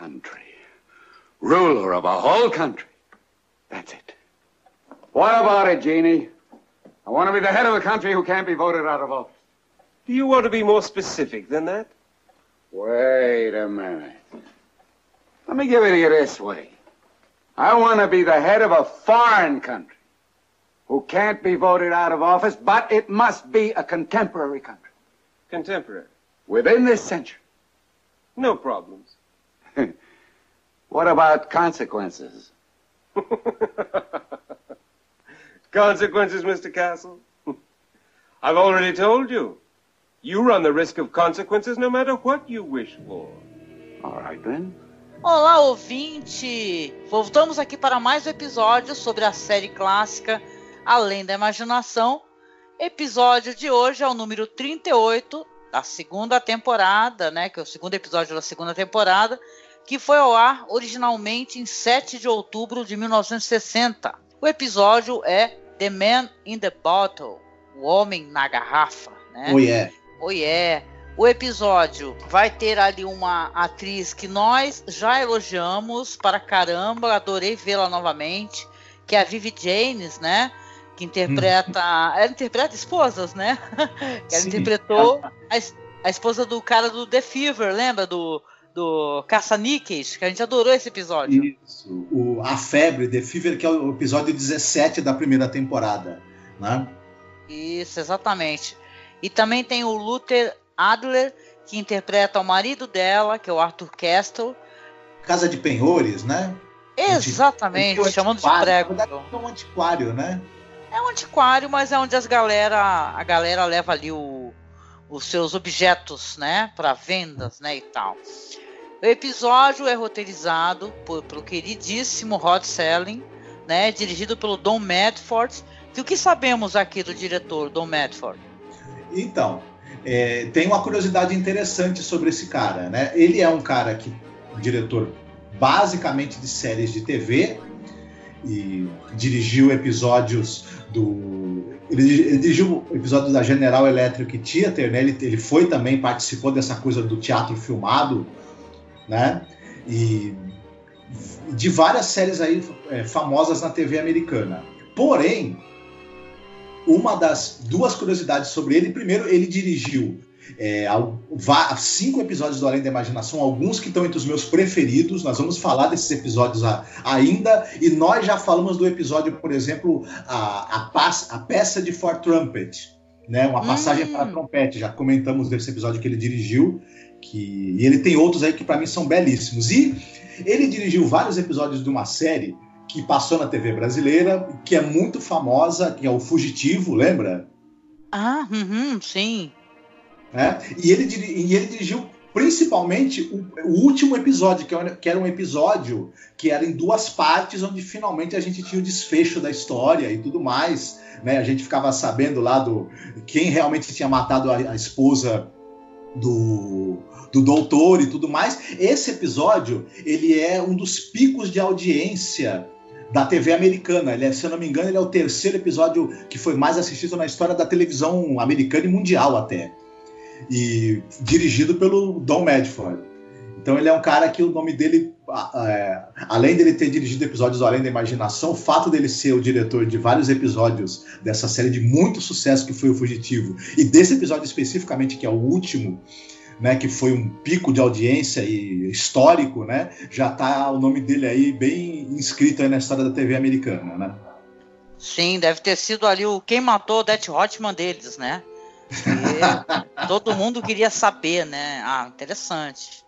Country. Ruler of a whole country. That's it. What about it, Jeannie? I want to be the head of a country who can't be voted out of office. Do you want to be more specific than that? Wait a minute. Let me give it to you this way. I want to be the head of a foreign country who can't be voted out of office, but it must be a contemporary country Contemporary. within this century. No problems. What about consequences? Consequences, Mr. Castle? I've already told you. You run the risk of consequences no matter what you wish for. All right, then. Olá, ouvinte! Voltamos aqui para mais um episódio sobre a série clássica Além da Imaginação. Episódio de hoje é o número 38 da segunda temporada, né? Que é o segundo episódio da segunda temporada, que foi ao ar originalmente em 7 de outubro de 1960. O episódio é The Man in the Bottle, o Homem na Garrafa, né? Oh, yeah. Oh yeah. O episódio vai ter ali uma atriz que nós já elogiamos para caramba, adorei vê-la novamente, que é a Vivi James, né? Que interpreta. Ela interpreta esposas, né? ela Sim. interpretou a, a esposa do cara do The Fever, lembra? Do, do Caça-Níqueis, que a gente adorou esse episódio. Isso. O, a Febre, The Fever, que é o episódio 17 da primeira temporada. Né? Isso, exatamente. E também tem o Luther Adler, que interpreta o marido dela, que é o Arthur Castle. Casa de Penhores, né? Exatamente, um chamando de prego. É um antiquário, né? É um antiquário, mas é onde as galera, a galera leva ali o- os seus objetos, né, para vendas, né, e tal. O episódio é roteirizado por, pelo queridíssimo Rod Selling, né, dirigido pelo Don Medford. E o que sabemos aqui do diretor Don Medford? Então, é, tem uma curiosidade interessante sobre esse cara, né? Ele é um cara que diretor basicamente de séries de TV e dirigiu episódios do ele dirigiu episódios da General Electric Theater, né? Ele, ele foi também participou dessa coisa do teatro filmado, né? E de várias séries aí é, famosas na TV americana. Porém, uma das duas curiosidades sobre ele. Primeiro, ele dirigiu é, cinco episódios do Além da Imaginação, alguns que estão entre os meus preferidos. Nós vamos falar desses episódios ainda. E nós já falamos do episódio, por exemplo, a, a, a peça de For Trumpet. Né, uma Hum. passagem para trompete. Já comentamos desse episódio que ele dirigiu. Que, e ele tem outros aí que para mim são belíssimos. E ele dirigiu vários episódios de uma série que passou na TV brasileira, que é muito famosa, que é o Fugitivo, lembra? Ah, uhum, sim. né? E, ele, e ele dirigiu principalmente o, o último episódio, que era, que era um episódio que era em duas partes, onde finalmente a gente tinha o desfecho da história e tudo mais. Né? A gente ficava sabendo lá do quem realmente tinha matado a, a esposa do, do doutor e tudo mais. Esse episódio ele é um dos picos de audiência da TV americana. Ele é, se eu não me engano, ele é o terceiro episódio que foi mais assistido na história da televisão americana e mundial até e dirigido pelo Don Medford. Então ele é um cara que o nome dele, é, além dele ter dirigido episódios Além da Imaginação, o fato dele ser o diretor de vários episódios dessa série de muito sucesso que foi o Fugitivo, e desse episódio especificamente, que é o último, né, que foi um pico de audiência e histórico, né, já tá o nome dele aí bem inscrito aí na história da TV americana, né? Sim, deve ter sido ali o quem matou o Det Hotman deles, né? E todo mundo queria saber, né? Ah, interessante.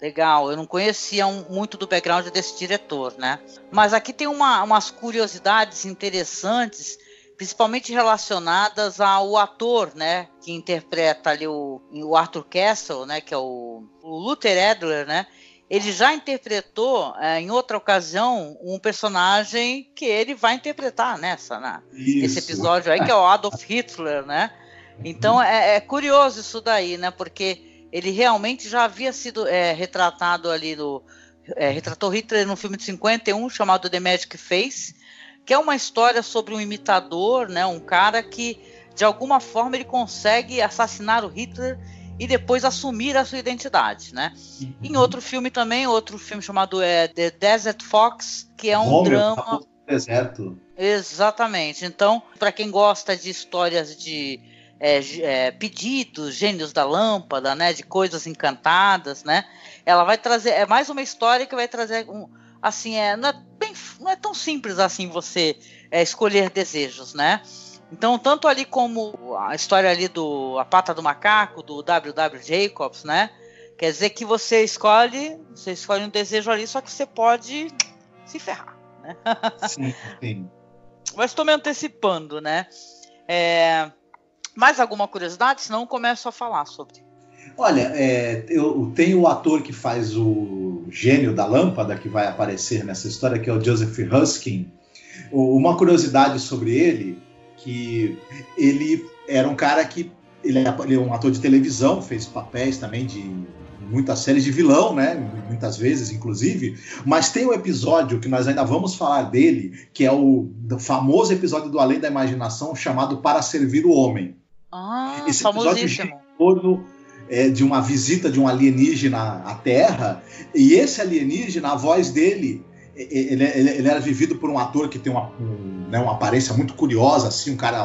Legal, eu não conhecia muito do background desse diretor, né? Mas aqui tem uma- umas curiosidades interessantes, principalmente relacionadas ao ator, né? Que interpreta ali o, o Arthur Castle, né? Que é o, o Luther Adler, né? ele já interpretou é, em outra ocasião um personagem que ele vai interpretar nessa, né? Esse episódio aí, que é o Adolf Hitler, né? Então é, é, curioso isso daí, né? Porque ele realmente já havia sido é, retratado ali no. É, retratou Hitler num filme de 51 chamado The Magic Face, que é uma história sobre um imitador, né? Um cara que de alguma forma ele consegue assassinar o Hitler e depois assumir a sua identidade, né? Uhum. Em outro filme também, outro filme chamado é, The Desert Fox, que é um drama. Deserto. Exatamente. Então, para quem gosta de histórias de é, é, pedidos, gênios da lâmpada, né, de coisas encantadas, né? Ela vai trazer é mais uma história que vai trazer um, assim é não é, bem, não é tão simples assim você é, escolher desejos, né? Então, tanto ali como a história ali do A Pata do Macaco, do W.W. Jacobs, né? Quer dizer que você escolhe, você escolhe um desejo ali, só que você pode se ferrar, né? Sim, sim. Mas estou me antecipando, né? É, mais alguma curiosidade? Senão eu começo a falar sobre. Olha, é, eu tenho o ator que faz o gênio da lâmpada que vai aparecer nessa história, que é o Joseph Huskin. Uma curiosidade sobre ele que ele era um cara que ele é, ele é um ator de televisão, fez papéis também de muitas séries de vilão, né? Muitas vezes, inclusive. Mas tem um episódio que nós ainda vamos falar dele, que é o famoso episódio do Além da Imaginação, chamado Para Servir o Homem. Ah, Esse episódio gira em torno é, de uma visita de um alienígena à Terra, e esse alienígena, a voz dele ele, ele, ele, era vivido por um ator que tem uma, um, né, uma aparência muito curiosa, assim, um cara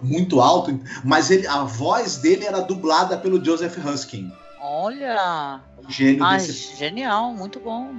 muito alto, mas ele, a voz dele era dublada pelo Joseph Huskin. Olha! O gênio Ai, desse... Genial, muito bom.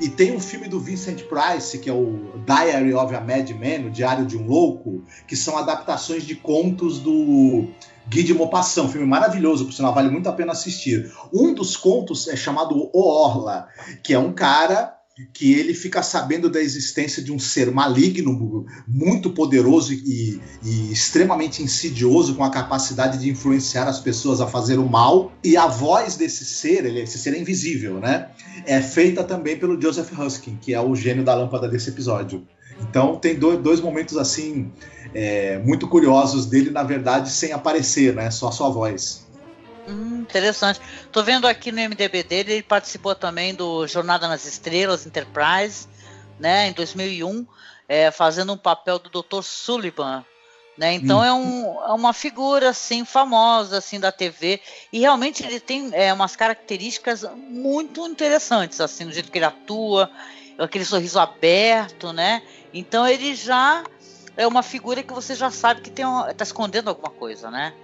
E tem um filme do Vincent Price, que é o Diary of a Madman, o Diário de um Louco, que são adaptações de contos do Guy de Maupassant, um filme maravilhoso, por sinal, vale muito a pena assistir. Um dos contos é chamado O Orla, que é um cara que ele fica sabendo da existência de um ser maligno, muito poderoso e, e, extremamente insidioso, com a capacidade de influenciar as pessoas a fazer o mal. E a voz desse ser, ele, esse ser é invisível, né? É feita também pelo Joseph Huskin, que é o gênio da lâmpada desse episódio. Então tem dois, dois momentos assim é, muito curiosos dele, na verdade, sem aparecer, né? Só a sua voz. Hum, interessante. Tô vendo aqui no MDB dele, ele participou também do Jornada nas Estrelas, Enterprise, né, em 2001, é, fazendo um papel do Dr. Sullivan, né? Então hum. é, um, é, uma figura assim famosa assim da TV e realmente ele tem é, umas características muito interessantes assim no jeito que ele atua, aquele sorriso aberto, né? Então ele já é uma figura que você já sabe que está escondendo alguma coisa, né?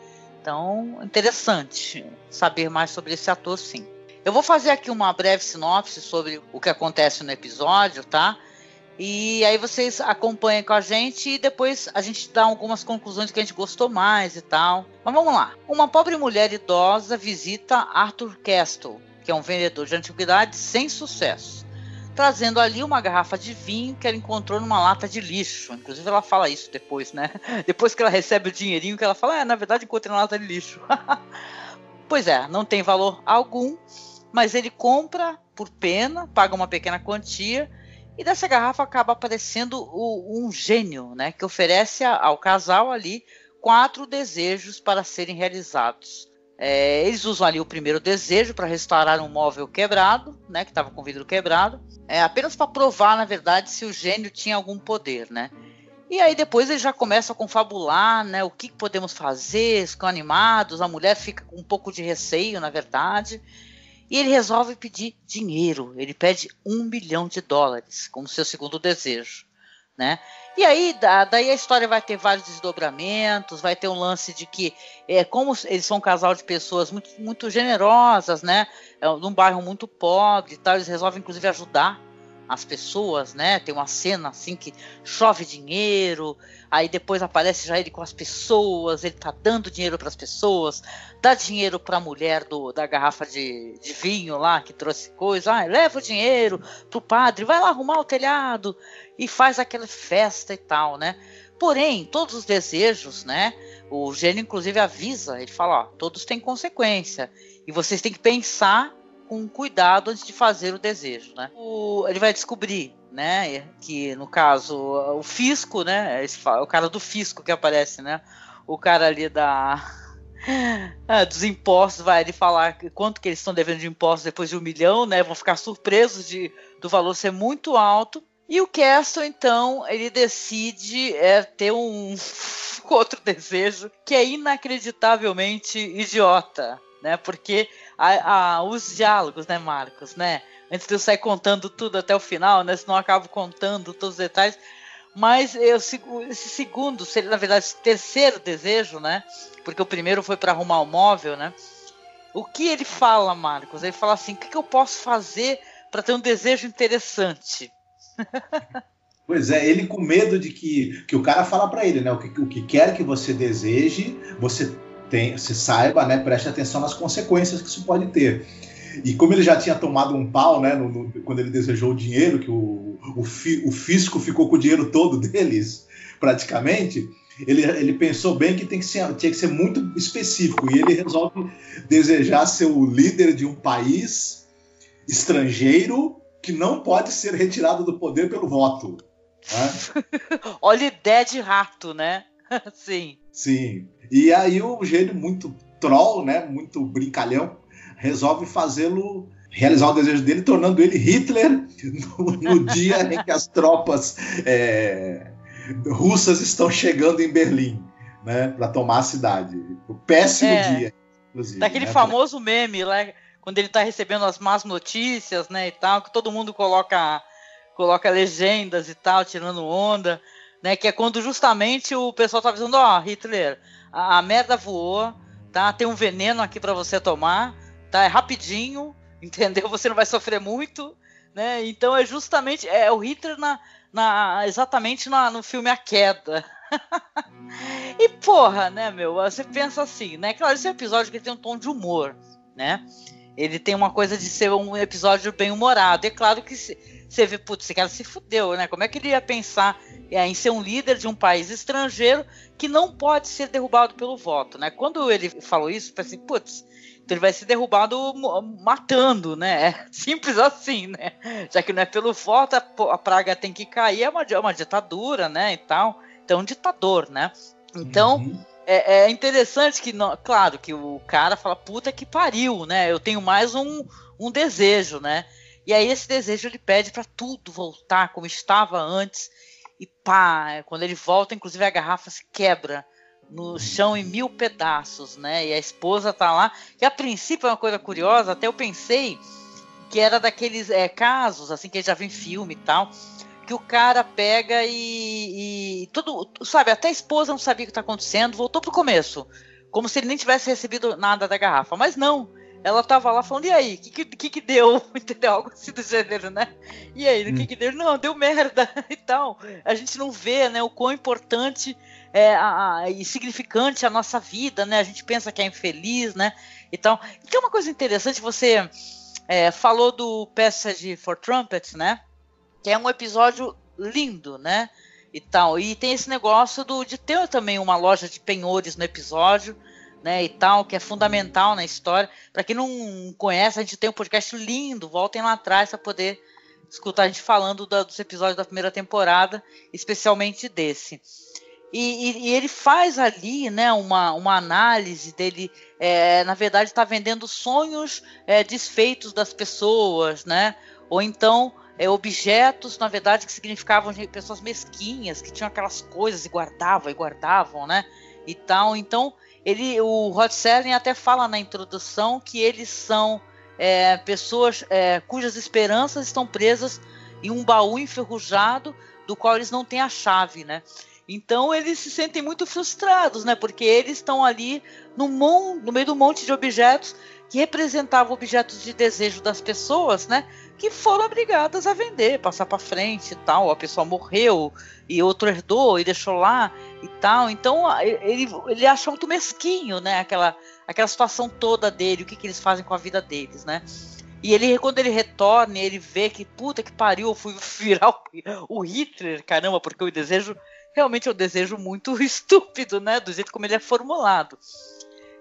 Então, interessante saber mais sobre esse ator, sim. Eu vou fazer aqui uma breve sinopse sobre o que acontece no episódio, tá? E aí vocês acompanham com a gente e depois a gente dá algumas conclusões que a gente gostou mais e tal. Mas vamos lá. Uma pobre mulher idosa visita Arthur Castle, que é um vendedor de antiguidades sem sucesso trazendo ali uma garrafa de vinho que ela encontrou numa lata de lixo. Inclusive ela fala isso depois, né? Depois que ela recebe o dinheirinho que ela fala, é, na verdade encontrei na lata de lixo. pois é, não tem valor algum, mas ele compra por pena, paga uma pequena quantia e dessa garrafa acaba aparecendo o, um gênio, né, que oferece ao casal ali quatro desejos para serem realizados. É, eles usam ali o primeiro desejo para restaurar um móvel quebrado, né, que estava com vidro quebrado, é, apenas para provar, na verdade, se o gênio tinha algum poder, né? E aí depois eles já começam a confabular, né? O que podemos fazer? Ficam animados, a mulher fica com um pouco de receio, na verdade. E ele resolve pedir dinheiro. Ele pede um milhão de dólares como seu segundo desejo né? E aí, daí a história vai ter vários desdobramentos, vai ter um lance de que, é, como eles são um casal de pessoas muito, muito generosas, né? É, num bairro muito pobre e tal, eles resolvem inclusive ajudar as pessoas, né? Tem uma cena assim que chove dinheiro, aí depois aparece já ele com as pessoas, ele tá dando dinheiro para as pessoas, dá dinheiro para a mulher do, da garrafa de, de, vinho lá que trouxe coisa, ah, leva o dinheiro pro padre, vai lá arrumar o telhado e faz aquela festa e tal, né? Porém, todos os desejos, né? O gênio inclusive avisa, ele fala, ó, todos têm consequência e vocês têm que pensar com cuidado antes de fazer o desejo, né? O, ele vai descobrir, né, que no caso o fisco, né, o cara do fisco que aparece, né, o cara ali da ah, dos impostos vai ele falar quanto que eles estão devendo de impostos depois de um milhão, né? Vão ficar surpresos de do valor ser muito alto. E o Castle, então, ele decide é, ter um outro desejo que é inacreditavelmente idiota, né? Porque a, a, os diálogos, né, Marcos, né? Antes de eu sair contando tudo até o final, né? Senão eu acabo contando todos os detalhes. Mas eu, esse segundo, seria na verdade esse terceiro desejo, né? Porque o primeiro foi para arrumar o móvel, né? O que ele fala, Marcos? Ele fala assim: o que, que eu posso fazer para ter um desejo interessante? Pois é, ele com medo de que, que o cara fala para ele, né? O que, o que quer que você deseje, você tem, se saiba, né? Preste atenção nas consequências que isso pode ter. E como ele já tinha tomado um pau, né? No, no, quando ele desejou o dinheiro, que o, o, fi, o fisco ficou com o dinheiro todo deles, praticamente. Ele, ele pensou bem que, tem que ser, tinha que ser muito específico e ele resolve desejar ser o líder de um país estrangeiro que não pode ser retirado do poder pelo voto. Né? Olha ideia de rato, né? Sim. Sim. E aí o gênio muito troll, né? Muito brincalhão, resolve fazê-lo realizar o desejo dele, tornando ele Hitler no, no dia em que as tropas é, russas estão chegando em Berlim, né? Para tomar a cidade. O péssimo é, dia, inclusive. Daquele né? famoso meme lá, quando ele está recebendo as más notícias, né? E tal, que todo mundo coloca coloca legendas e tal, tirando onda, né? Que é quando justamente o pessoal tá dizendo, ó, oh, Hitler, a, merda voou, tá? Tem um veneno aqui para você tomar, tá? É rapidinho, entendeu? Você não vai sofrer muito, né? Então é justamente é o Hitler na, na exatamente na, no filme A Queda. e porra, né, meu? Você pensa assim, né? Claro, esse é um episódio que tem um tom de humor, né? Ele tem uma coisa de ser um episódio bem humorado. É claro que se, você vê, putz, esse cara se fudeu, né? Como é que ele ia pensar é, em ser um líder de um país estrangeiro que não pode ser derrubado pelo voto, né? Quando ele falou isso, eu pensei, putz, então ele vai ser derrubado matando, né? É simples assim, né? Já que não é pelo voto, a, praga tem que cair, é uma, é uma ditadura, né? E tal. Então, um ditador, né? Então, uhum. é, é, interessante que, não, claro, que o cara fala, puta que pariu, né? Eu tenho mais um, um desejo, né? E aí esse desejo ele pede para tudo voltar como estava antes. E pá, quando ele volta, inclusive a garrafa se quebra no chão em mil pedaços, né? E a esposa tá lá. Que a princípio é uma coisa curiosa, até eu pensei que era daqueles é, casos, assim, que já vi em filme e tal, que o cara pega e, e, tudo, sabe, até a esposa não sabia o que está acontecendo, voltou pro começo, como se ele nem tivesse recebido nada da garrafa, mas não, ela tava lá falando, e aí, o que, que, que deu? Entendeu? Algo assim do gênero, né? E aí, o hum. que, que deu? Não, deu merda e tal. A gente não vê, né, o quão importante é, a, a, e significante a nossa vida, né? A gente pensa que é infeliz, né? E tal. Então, uma coisa interessante, você é, falou do Passage for Trumpets, né? Que é um episódio lindo, né? E tal. E tem esse negócio do, de ter também uma loja de penhores no episódio né, e tal, que é fundamental na história. Para quem não conhece, a gente tem um podcast lindo, voltem lá atrás para poder escutar a gente falando da, dos episódios da primeira temporada, especialmente desse. E, e, e ele faz ali né, uma, uma análise dele, é, na verdade, está vendendo sonhos é, desfeitos das pessoas, né? Ou então é, objetos, na verdade, que significavam pessoas mesquinhas, que tinham aquelas coisas e guardavam e guardavam, né? E tal. Então, ele, o Rod Serling até fala na introdução que eles são é, pessoas é, cujas esperanças estão presas em um baú enferrujado do qual eles não têm a chave, né? Então eles se sentem muito frustrados, né? Porque eles estão ali no, mon no meio do monte de objetos que representavam objetos de desejo das pessoas, né? Que foram obrigadas a vender, passar para frente e tal. A pessoa morreu e outro herdou e deixou lá e tal. Então ele, ele acha muito mesquinho, né? Aquela, aquela situação toda dele, o que, que eles fazem com a vida deles, né? E ele, quando ele retorna, ele vê que puta que pariu, eu fui virar o, o Hitler, caramba, porque o desejo realmente é um desejo muito estúpido, né? Do jeito como ele é formulado.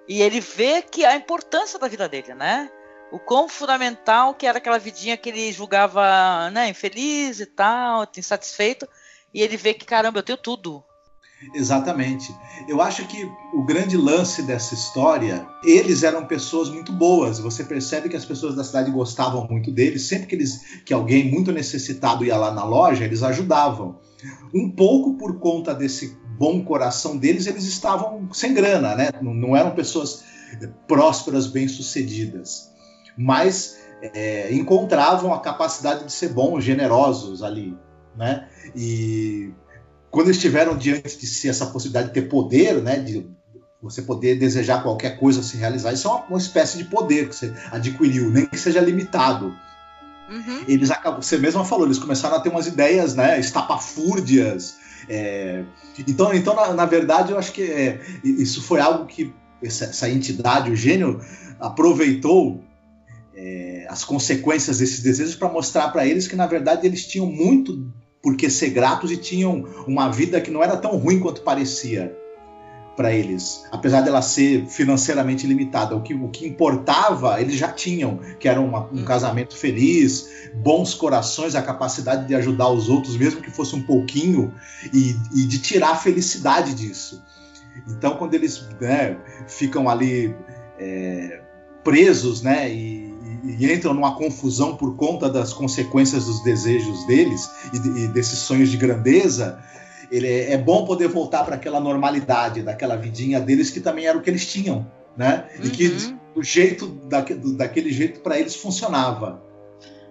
E ele vê que a importância da vida dele, né? o quão fundamental que era aquela vidinha que ele julgava né, infeliz e tal, insatisfeito, e ele vê que, caramba, eu tenho tudo. Exatamente. Eu acho que o grande lance dessa história, eles eram pessoas muito boas. Você percebe que as pessoas da cidade gostavam muito deles. Sempre que, eles, que alguém muito necessitado ia lá na loja, eles ajudavam. Um pouco por conta desse bom coração deles, eles estavam sem grana, né? Não, eram pessoas prósperas, bem-sucedidas. Mas é, encontravam a capacidade de ser bons, generosos ali, né? E quando eles tiveram diante de si essa possibilidade de ter poder, né, de você poder desejar qualquer coisa se realizar, isso é uma, uma espécie de poder que você adquiriu, nem que seja limitado. Uhum. Eles acabam, você mesma falou, eles começaram a ter umas ideias, né, estapafúrdias. É, então, então na, na, verdade, eu acho que é, isso foi algo que essa, essa entidade, o gênio, aproveitou é, as consequências desses desejos para mostrar para eles que, na verdade, eles tinham muito porque ser gratos e tinham uma vida que não era tão ruim quanto parecia para eles, apesar dela ser financeiramente limitada. O que, o que importava, eles já tinham, que era uma, um hum. casamento feliz, bons corações, a capacidade de ajudar os outros, mesmo que fosse um pouquinho, e, e de tirar a felicidade disso. Então, quando eles né, ficam ali é, presos, né, e, e, entram numa confusão por conta das consequências dos desejos deles e, e desses sonhos de grandeza, ele é, é bom poder voltar para aquela normalidade, daquela vidinha deles que também era o que eles tinham, né? Uhum. E que uhum. do jeito daquele jeito para eles funcionava.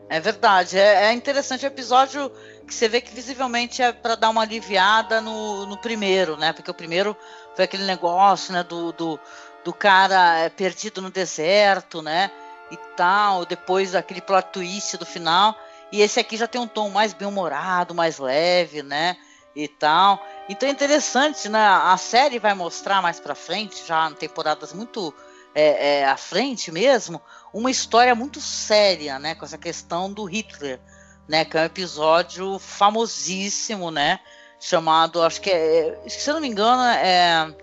É verdade, é, é, interessante o episódio que você vê que visivelmente é para dar uma aliviada no, no primeiro, né? Porque o primeiro foi aquele negócio, né, do, do, do cara é, perdido no deserto, né? e tal, depois aquele plot twist do final. E esse aqui já tem um tom mais bem-humorado, mais leve, né? E tal. Então é interessante, né? A série vai mostrar mais pra frente, já em temporadas muito é, é, à frente mesmo, uma história muito séria, né? Com essa questão do Hitler, né? Que é um episódio famosíssimo, né? Chamado, acho que é. Se eu não me engano, é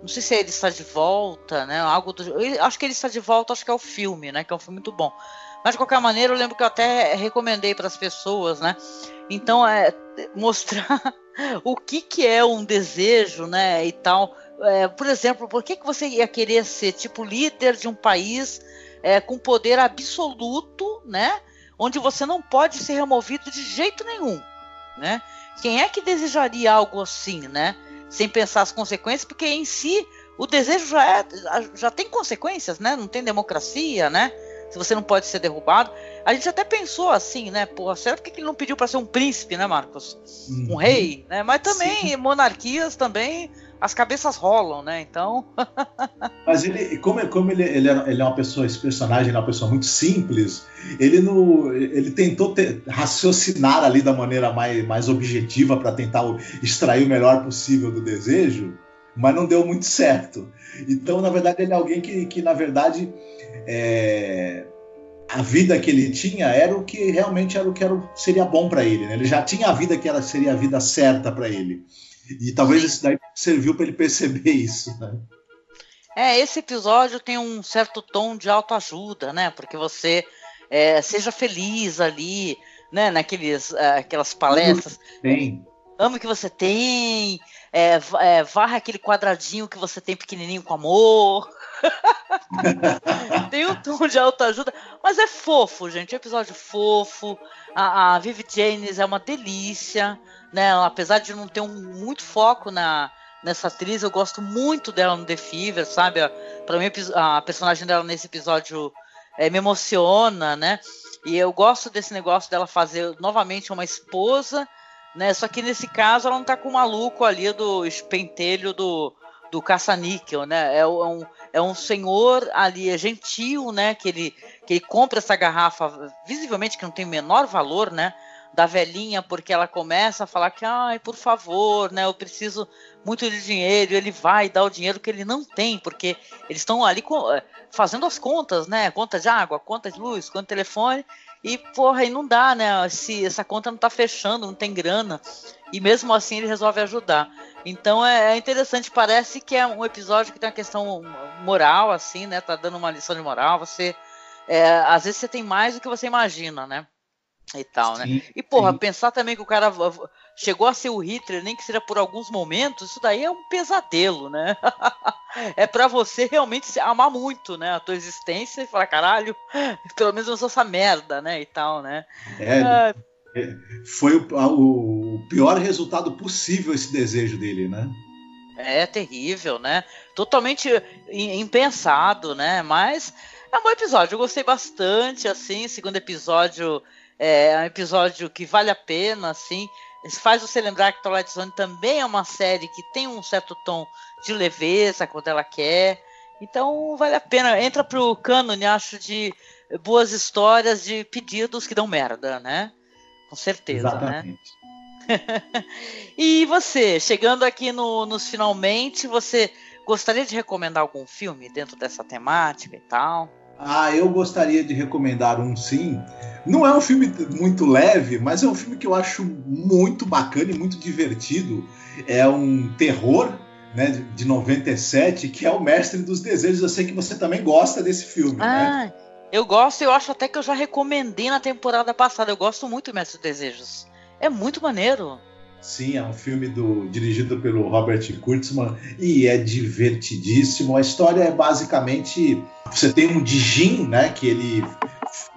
não sei se ele está de volta, né? Algo do, acho que ele está de volta, acho que é o filme, né? Que é um filme muito bom. Mas de qualquer maneira, eu lembro que eu até recomendei para as pessoas, né? Então, é mostrar o que, que é um desejo, né? E tal. É, por exemplo, por que, que você ia querer ser tipo líder de um país é, com poder absoluto, né? Onde você não pode ser removido de jeito nenhum, né? Quem é que desejaria algo assim, né? sem pensar as consequências, porque em si o desejo já, é, já tem consequências, né? Não tem democracia, né? Se você não pode ser derrubado. A gente até pensou assim, né? Pô, será que ele não pediu para ser um príncipe, né, Marcos? Um uhum. rei, né? Mas também Sim. monarquias também as cabeças rolam, né? Então. Mas ele, como, como ele, ele, é, ele é uma pessoa, esse personagem é uma pessoa muito simples, ele não, ele tentou ter, raciocinar ali da maneira mais, mais objetiva para tentar extrair o melhor possível do desejo, mas não deu muito certo. Então, na verdade, ele é alguém que, que na verdade, é, a vida que ele tinha era o que realmente era o que era, seria bom para ele. Né? Ele já tinha a vida que era, seria a vida certa para ele. E talvez isso daí serviu para ele perceber isso, né? É, esse episódio tem um certo tom de autoajuda, né? Porque você é, seja feliz ali, né? Naqueles, é, aquelas palestras. Tem. Amo o que você tem, é, é, varra aquele quadradinho que você tem pequenininho com amor. tem um tom de autoajuda, mas é fofo, gente. É um episódio fofo. A, a Vivi James é uma delícia né? Apesar de não ter um, muito foco na, nessa atriz, eu gosto muito dela no The Fever, sabe? Para mim, a personagem dela nesse episódio é, me emociona, né? E eu gosto desse negócio dela fazer novamente uma esposa, né? Só que nesse caso ela não tá com o maluco ali do espentelho do, do caça-níquel, né? É, é, um, é um senhor ali, é gentil, né? Que ele, que ele compra essa garrafa, visivelmente que não tem o menor valor, né? da velhinha, porque ela começa a falar que, ai, por favor, né, eu preciso muito de dinheiro, ele vai dar o dinheiro que ele não tem, porque eles estão ali eh, fazendo as contas, né, conta de água, conta de luz, conta de telefone, e, porra, aí não dá, né, se essa conta não tá fechando, não tem grana, e mesmo assim ele resolve ajudar. Então é, é interessante, parece que é um episódio que tem uma questão moral, assim, né, tá dando uma lição de moral, você é, às vezes você tem mais do que você imagina, né? E tal, né? sim, né? E, porra, sim. pensar também que o cara chegou a ser o Hitler, nem que seja por alguns momentos, isso daí é um pesadelo, né? é para você realmente amar muito, né? A tua existência e falar, caralho, pelo menos eu sou essa merda, né? E tal, né? É, ah, foi o, o pior resultado possível esse desejo dele, né? É terrível, né? Totalmente impensado, né? Mas é um bom episódio. Eu gostei bastante, assim. Segundo episódio é um episódio que vale a pena, assim. Faz você lembrar que Twilight Zone também é uma série que tem um certo tom de leveza quando ela quer. Então vale a pena. Entra pro cânone, acho, de boas histórias de pedidos que dão merda, né? Com certeza, né? Exatamente. né? e você, chegando aqui no, nos finalmente, você gostaria de recomendar algum filme dentro dessa temática e tal? Ah, eu gostaria de recomendar um sim. Não é um filme muito leve, mas é um filme que eu acho muito bacana e muito divertido. É um terror, né, de 97, que é o Mestre dos Desejos. Eu sei que você também gosta desse filme, né? ah, né? Eu gosto, eu acho até que eu já recomendei na temporada passada. Eu gosto muito do Mestre dos Desejos. É muito maneiro. Sim, é um filme do, dirigido pelo Robert Kurtzman e é divertidíssimo. A história é basicamente você tem um Dijin, né, que ele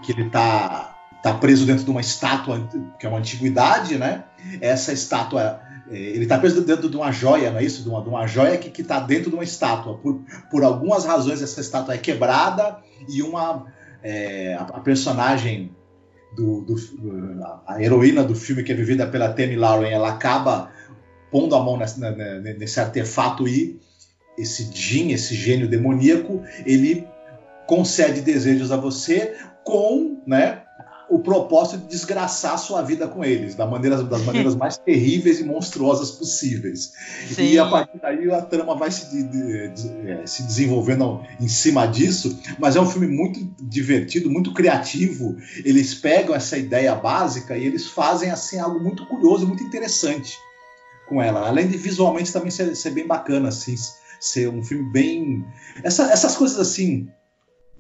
que ele tá tá preso dentro de uma estátua que é uma antiguidade, né? Essa estátua é, ele está preso dentro de uma joia, não é isso? De uma, de uma joia que está dentro de uma estátua. Por, por algumas razões, essa estátua é quebrada e uma é, a, a personagem do, do, a heroína do filme, que é vivida pela Tammy Lauren, ela acaba pondo a mão nesse, nesse artefato e esse Jin, esse gênio demoníaco, ele concede desejos a você com, né, o propósito de desgraçar a sua vida com eles, da maneira, das maneiras mais terríveis e monstruosas possíveis. Sim. E a partir daí a trama vai se, de, de, de, é, se desenvolvendo em cima disso, mas é um filme muito divertido, muito criativo. Eles pegam essa ideia básica e eles fazem assim algo muito curioso, muito interessante com ela. Além de visualmente também ser, ser bem bacana, assim, ser um filme bem. Essa, essas coisas assim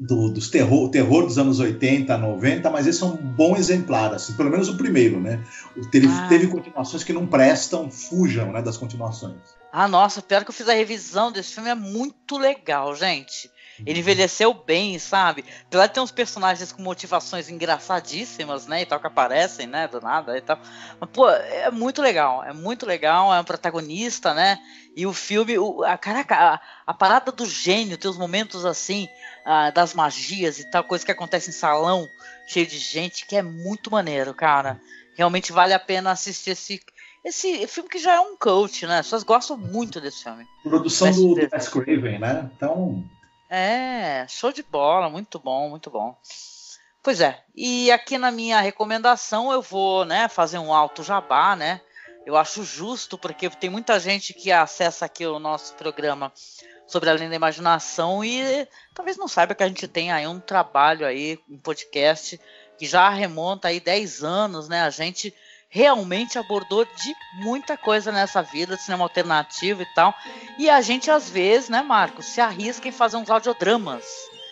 do, dos terror, terror dos anos 80, 90, mas esse é um bom exemplar, assim, pelo menos o primeiro, né? Teve, ah. teve continuações que não prestam, fujam né, das continuações. Ah, nossa, pior que eu fiz a revisão desse filme, é muito legal, gente. Ele envelheceu bem, sabe? Apesar de ter uns personagens com motivações engraçadíssimas, né? E tal, que aparecem, né? Do nada e tal. Mas, pô, é muito legal. É muito legal. É um protagonista, né? E o filme, o, a, caraca, a, a parada do gênio, tem os momentos assim, ah, das magias e tal, coisa que acontece em salão, cheio de gente, que é muito maneiro, cara. Realmente vale a pena assistir esse, esse filme que já é um coach, né? As pessoas gostam muito desse filme. Produção do, do Wes Craven, né? Então. É, show de bola, muito bom, muito bom. Pois é, e aqui na minha recomendação eu vou, né, fazer um alto jabá, né? Eu acho justo, porque tem muita gente que acessa aqui o nosso programa sobre Além da Imaginação e talvez não saiba que a gente tem aí um trabalho aí, um podcast que já remonta aí 10 anos, né? A gente realmente abordou de muita coisa nessa vida, cinema alternativo e tal. E a gente às vezes, né, Marcos, se arrisca em fazer uns audiodramas.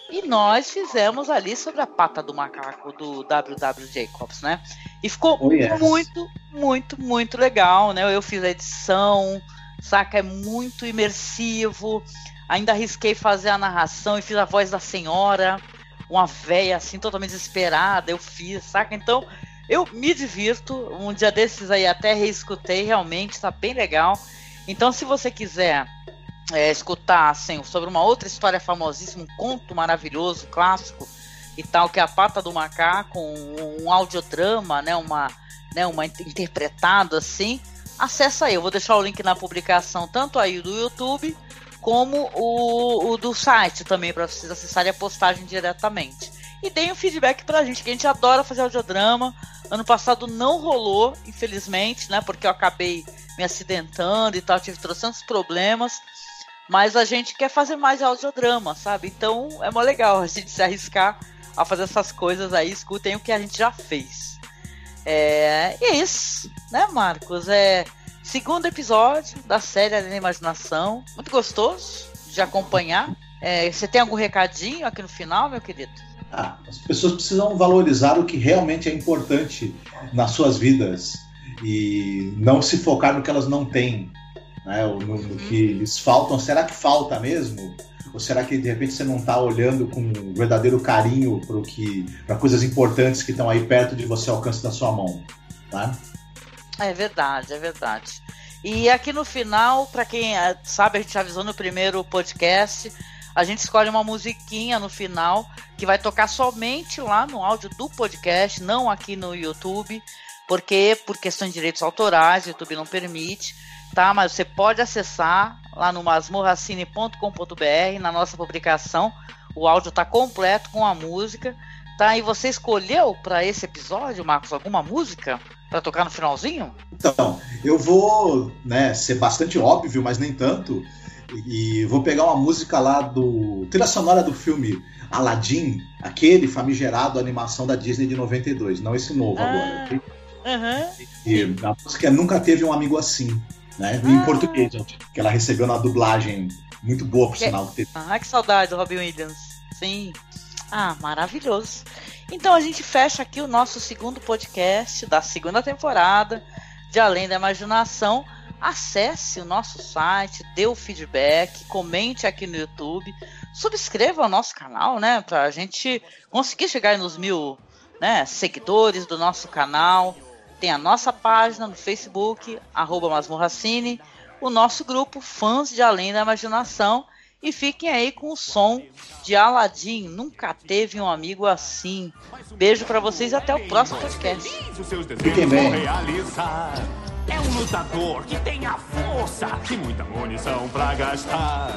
E nós fizemos ali sobre a pata do macaco do W.W. Jacobs, né? E ficou oh, yes. muito, muito, muito legal, né? Eu fiz a edição, saca? É muito imersivo. Ainda arrisquei fazer a narração e fiz a voz da senhora, uma véia assim, totalmente desesperada. Eu fiz, saca? Então, eu me divirto. Um dia desses aí até reescutei, realmente, tá bem legal. Então, se você quiser é, escutar assim, sobre uma outra história famosíssima, um conto maravilhoso, clássico e tal, que é a Pata do Macaco, um, um audiodrama, né, uma, né, uma interpretado assim, acessa aí. Eu vou deixar o link na publicação, tanto aí do YouTube como o, o do site também, para vocês acessarem a postagem diretamente. E deem um feedback pra gente, que a gente adora fazer audiodrama. Ano passado não rolou, infelizmente, né? Porque eu acabei me acidentando e tal, tive trocentos problemas. Mas a gente quer fazer mais audiodrama, sabe? Então é mó legal a gente se arriscar a fazer essas coisas aí. Escutem o que a gente já fez. É, e é isso, né, Marcos? É segundo episódio da série Além da Imaginação. Muito gostoso de acompanhar. É, você tem algum recadinho aqui no final, meu querido? Ah, as pessoas precisam valorizar o que realmente é importante nas suas vidas e não se focar no que elas não têm, né? no, no uhum. que lhes faltam. Será que falta mesmo? Ou será que de repente você não está olhando com verdadeiro carinho para que para coisas importantes que estão aí perto de você, ao alcance da sua mão? Tá? É verdade, é verdade. E aqui no final, para quem eh, sabe, a gente avisou no primeiro podcast, a gente escolhe uma musiquinha no final que vai tocar somente lá no áudio do podcast, não aqui no YouTube, porque por questões de direitos autorais, o YouTube não permite tá? Mas você pode acessar lá no masmorracine.com.br, na nossa publicação. O áudio está completo com a música, tá? E você escolheu para esse episódio, Marcos, alguma música para tocar no finalzinho? Então, eu vou, né, ser bastante óbvio, mas nem tanto. E vou pegar uma música lá do trilha sonora do filme Aladdin, aquele famigerado animação da Disney de 92, não esse novo ah, agora. Uhum, e a música Nunca Teve um Amigo Assim né? Ah. Em português, que ela recebeu na dublagem muito boa, por que... sinal. Ah, que saudade do Robin Williams. Sim. Ah, maravilhoso. Então a gente fecha aqui o nosso segundo podcast da segunda temporada de Além da Imaginação. Acesse o nosso site, dê o feedback, comente aqui no YouTube, subscreva o nosso canal, né? Pra gente conseguir chegar nos mil né, seguidores do nosso canal. Tem a nossa página no Facebook, arroba Masmorracine, o nosso grupo Fãs de Além da Imaginação. E fiquem aí com o som de Aladdin. Nunca teve um amigo assim. Beijo para vocês e até o próximo podcast. Fiquem bem. É um lutador que tem a força e muita munição pra gastar.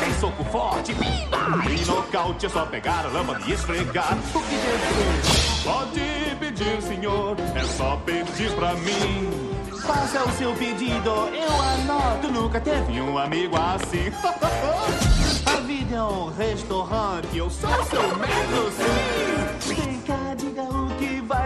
Tem soco forte, e nocaute é só pegar a lâmpada e esfregar. O que deseja? Pode pedir, senhor, é só pedir pra mim. Faça o seu pedido, eu anoto. Nunca teve um amigo assim. a vida é um restaurante, eu sou seu mestre,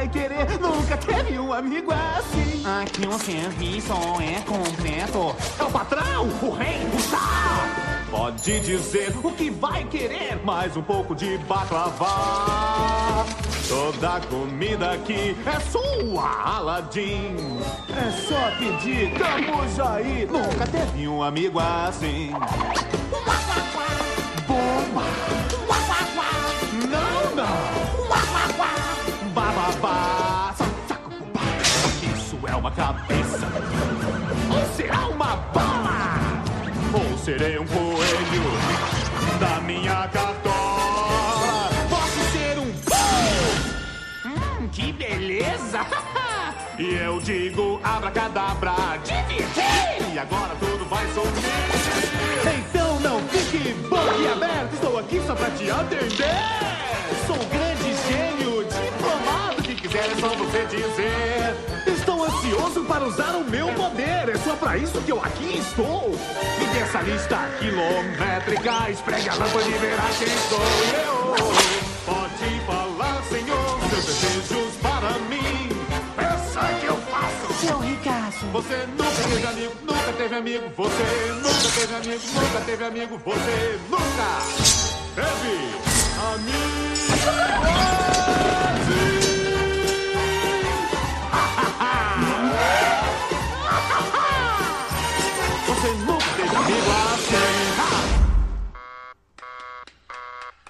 vai querer. Nunca teve um amigo assim. Aqui um serviço é completo. É o patrão, o rei, o tal. Pode dizer o que vai querer, mais um pouco de baklava. Toda comida aqui é sua, Aladim. É só pedir, estamos aí. Nunca teve um amigo assim. Cabeça. Ou será uma bala? Ou serei um coelho da minha cartola? Posso ser um Hum, que beleza! e eu digo abracadabra, dividir! E agora tudo vai sumir. Então não fique boquiaberto, estou aqui só pra te atender. Sou um grande gênio, diplomado, o que quiser é só você dizer ansioso para usar o meu poder. É só para isso que eu aqui estou. Me dê essa lista quilométrica. Espregue a lâmpada e verá quem sou eu. Pode falar, Senhor, seus desejos para mim. Pensa que eu faço. Seu Ricardo. Você nunca teve amigo, nunca teve amigo. Você nunca teve amigo, nunca teve amigo. Você nunca teve.